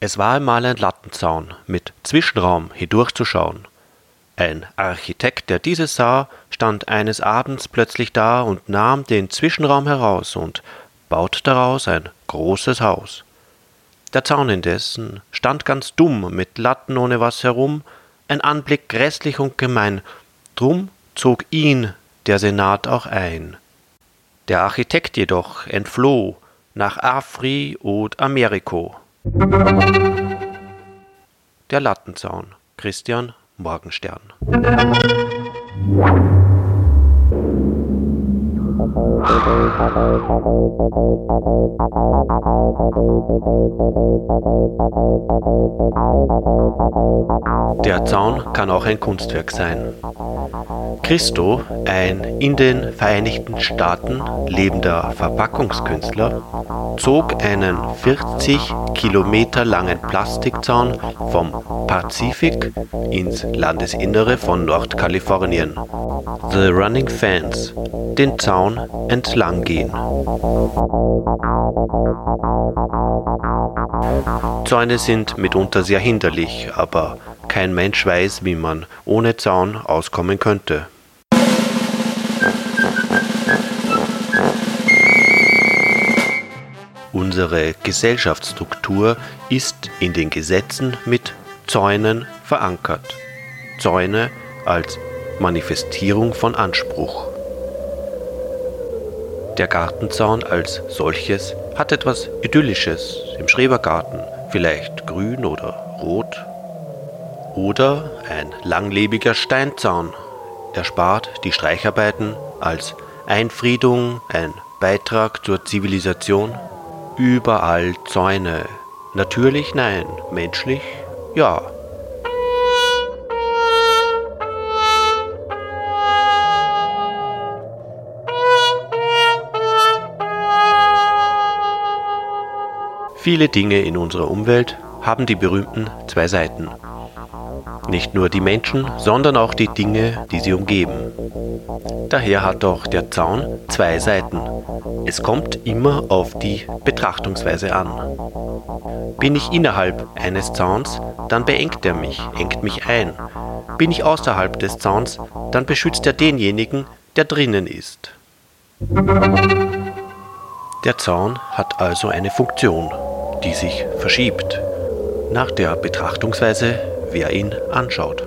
Es war einmal ein Lattenzaun mit Zwischenraum hindurchzuschauen. Ein Architekt, der dieses sah, stand eines Abends plötzlich da und nahm den Zwischenraum heraus und baut daraus ein großes Haus. Der Zaun indessen stand ganz dumm mit Latten ohne was herum, ein Anblick grässlich und gemein, drum zog ihn der Senat auch ein. Der Architekt jedoch entfloh nach Afri und Ameriko. Der Lattenzaun Christian Morgenstern Der Zaun kann auch ein Kunstwerk sein. Christo, ein in den Vereinigten Staaten lebender Verpackungskünstler, zog einen 40 Kilometer langen Plastikzaun vom Pazifik ins Landesinnere von Nordkalifornien. The Running Fans, den Zaun entlang gehen. Zäune sind mitunter sehr hinderlich, aber kein Mensch weiß, wie man ohne Zaun auskommen könnte. Unsere Gesellschaftsstruktur ist in den Gesetzen mit Zäunen verankert. Zäune als Manifestierung von Anspruch. Der Gartenzaun als solches hat etwas Idyllisches im Schrebergarten, vielleicht grün oder rot. Oder ein langlebiger Steinzaun erspart die Streicharbeiten als Einfriedung, ein Beitrag zur Zivilisation. Überall Zäune. Natürlich nein, menschlich ja. Viele Dinge in unserer Umwelt haben die berühmten zwei Seiten. Nicht nur die Menschen, sondern auch die Dinge, die sie umgeben. Daher hat auch der Zaun zwei Seiten. Es kommt immer auf die Betrachtungsweise an. Bin ich innerhalb eines Zauns, dann beengt er mich, engt mich ein. Bin ich außerhalb des Zauns, dann beschützt er denjenigen, der drinnen ist. Der Zaun hat also eine Funktion die sich verschiebt, nach der Betrachtungsweise, wer ihn anschaut.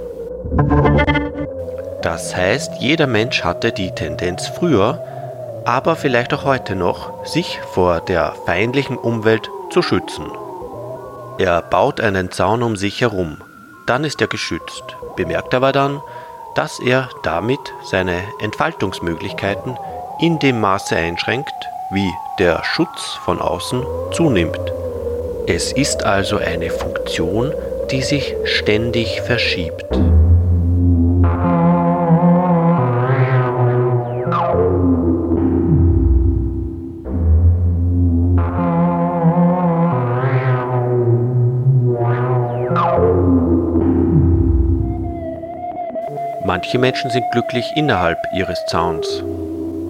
Das heißt, jeder Mensch hatte die Tendenz früher, aber vielleicht auch heute noch, sich vor der feindlichen Umwelt zu schützen. Er baut einen Zaun um sich herum, dann ist er geschützt, bemerkt aber dann, dass er damit seine Entfaltungsmöglichkeiten in dem Maße einschränkt, wie der Schutz von außen zunimmt. Es ist also eine Funktion, die sich ständig verschiebt. Manche Menschen sind glücklich innerhalb ihres Zauns.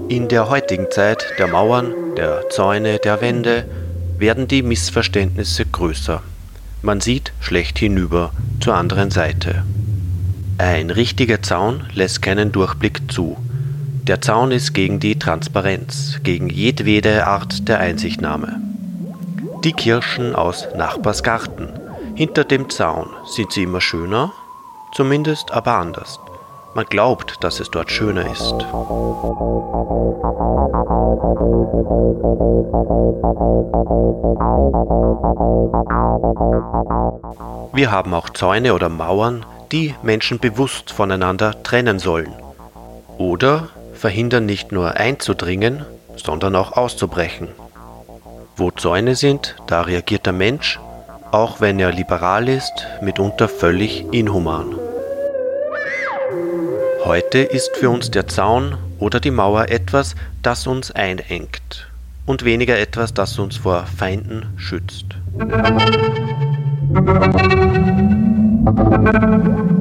In der heutigen Zeit der Mauern, der Zäune, der Wände werden die Missverständnisse größer. Man sieht schlecht hinüber zur anderen Seite. Ein richtiger Zaun lässt keinen Durchblick zu. Der Zaun ist gegen die Transparenz, gegen jedwede Art der Einsichtnahme. Die Kirschen aus Nachbarsgarten. Hinter dem Zaun sind sie immer schöner, zumindest aber anders. Man glaubt, dass es dort schöner ist. Wir haben auch Zäune oder Mauern, die Menschen bewusst voneinander trennen sollen. Oder verhindern nicht nur einzudringen, sondern auch auszubrechen. Wo Zäune sind, da reagiert der Mensch, auch wenn er liberal ist, mitunter völlig inhuman. Heute ist für uns der Zaun oder die Mauer etwas, das uns einengt und weniger etwas, das uns vor Feinden schützt. Musik